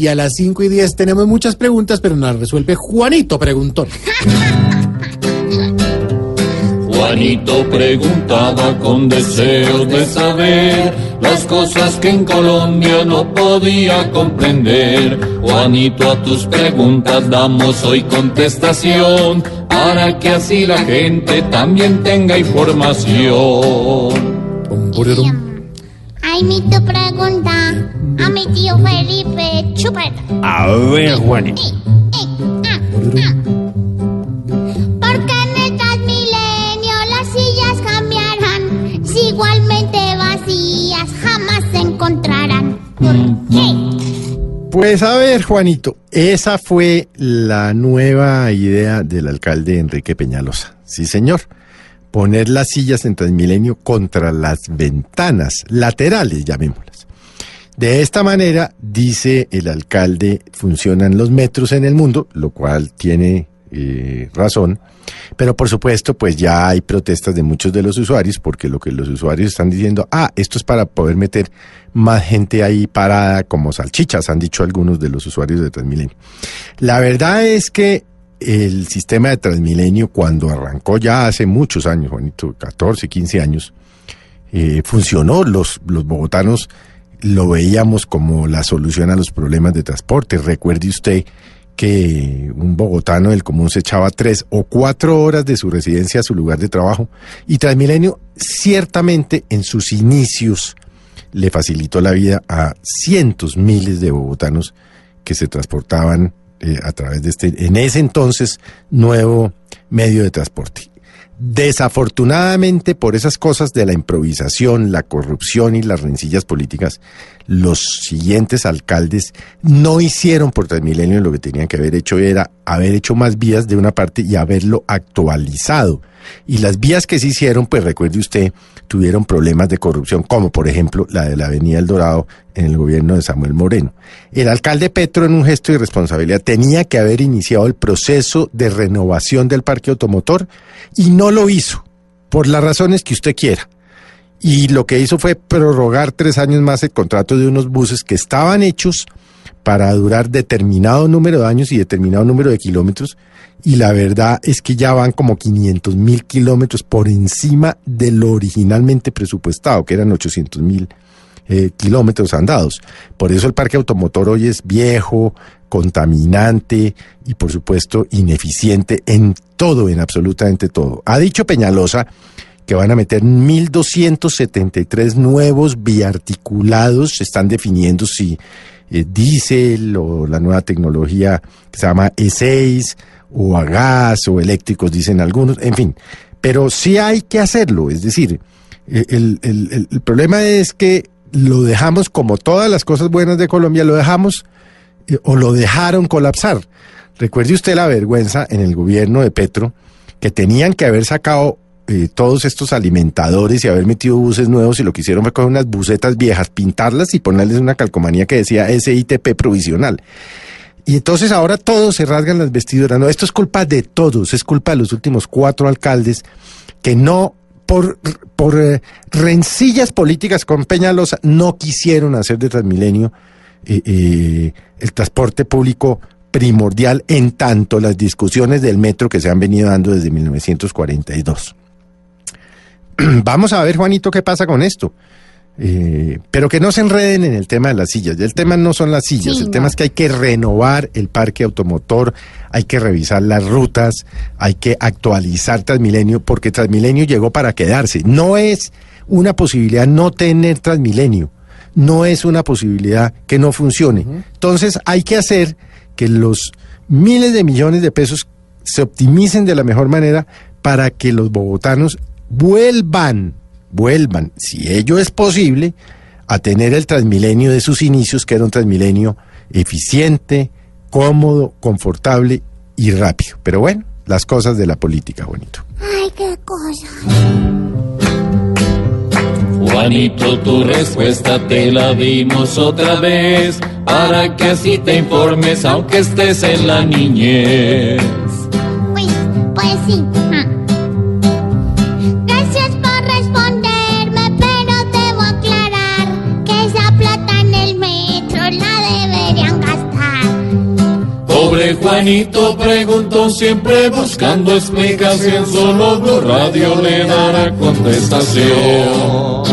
Y a las 5 y 10 tenemos muchas preguntas, pero nos las resuelve Juanito Preguntón. Juanito preguntaba con deseos de saber las cosas que en Colombia no podía comprender. Juanito, a tus preguntas damos hoy contestación para que así la gente también tenga información. Ay, mi tu pregunta a mi tío Felipe Chuper. A ver, Juanito. ¿Por qué en el Transmilenio las sillas cambiarán? Si igualmente vacías jamás se encontrarán. ¿Por qué? Pues a ver, Juanito, esa fue la nueva idea del alcalde Enrique Peñalosa. Sí, señor. Poner las sillas en Transmilenio contra las ventanas laterales, llamémoslas. De esta manera, dice el alcalde, funcionan los metros en el mundo, lo cual tiene eh, razón. Pero por supuesto, pues ya hay protestas de muchos de los usuarios, porque lo que los usuarios están diciendo, ah, esto es para poder meter más gente ahí parada como salchichas, han dicho algunos de los usuarios de Transmilenio. La verdad es que el sistema de Transmilenio, cuando arrancó ya hace muchos años, Juanito, 14, 15 años, eh, funcionó. Los, los bogotanos lo veíamos como la solución a los problemas de transporte. Recuerde usted que un bogotano del común se echaba tres o cuatro horas de su residencia a su lugar de trabajo y Transmilenio ciertamente en sus inicios le facilitó la vida a cientos, miles de bogotanos que se transportaban eh, a través de este, en ese entonces, nuevo medio de transporte. Desafortunadamente, por esas cosas de la improvisación, la corrupción y las rencillas políticas, los siguientes alcaldes no hicieron por Transmilenio lo que tenían que haber hecho, era haber hecho más vías de una parte y haberlo actualizado. Y las vías que se hicieron, pues recuerde usted, tuvieron problemas de corrupción, como por ejemplo la de la Avenida El Dorado en el gobierno de Samuel Moreno. El alcalde Petro, en un gesto de irresponsabilidad, tenía que haber iniciado el proceso de renovación del parque automotor y no lo hizo, por las razones que usted quiera. Y lo que hizo fue prorrogar tres años más el contrato de unos buses que estaban hechos para durar determinado número de años y determinado número de kilómetros. Y la verdad es que ya van como 500 mil kilómetros por encima de lo originalmente presupuestado, que eran 800 mil eh, kilómetros andados. Por eso el parque automotor hoy es viejo, contaminante y por supuesto ineficiente en todo, en absolutamente todo. Ha dicho Peñalosa que van a meter 1.273 nuevos biarticulados, se están definiendo si eh, diésel o la nueva tecnología que se llama E6 o a gas o eléctricos, dicen algunos, en fin. Pero sí hay que hacerlo, es decir, eh, el, el, el problema es que lo dejamos como todas las cosas buenas de Colombia, lo dejamos eh, o lo dejaron colapsar. Recuerde usted la vergüenza en el gobierno de Petro, que tenían que haber sacado eh, todos estos alimentadores y haber metido buses nuevos y lo que hicieron fue coger unas bucetas viejas, pintarlas y ponerles una calcomanía que decía SITP provisional. Y entonces ahora todos se rasgan las vestiduras. No, esto es culpa de todos, es culpa de los últimos cuatro alcaldes que no, por, por eh, rencillas políticas con Peñalosa, no quisieron hacer de Transmilenio eh, el transporte público primordial en tanto las discusiones del metro que se han venido dando desde 1942. Vamos a ver, Juanito, qué pasa con esto. Eh, pero que no se enreden en el tema de las sillas. El tema no son las sillas, Sí, el tema es que hay que renovar el parque automotor, hay que revisar las rutas, hay que actualizar Transmilenio, porque Transmilenio llegó para quedarse. No es una posibilidad no tener Transmilenio, no es una posibilidad que no funcione. Entonces hay que hacer que los miles de millones de pesos se optimicen de la mejor manera para que los bogotanos vuelvan, vuelvan, si ello es posible, a tener el Transmilenio de sus inicios, que era un Transmilenio eficiente, cómodo, confortable y rápido. Pero bueno, las cosas de la política, bonito. Ay, qué cosa. Juanito, tu respuesta te la dimos otra vez, para que así te informes aunque estés en la niñez. Pues, pues sí. Juanito preguntó siempre buscando explicación, solo Blue Radio le dará contestación.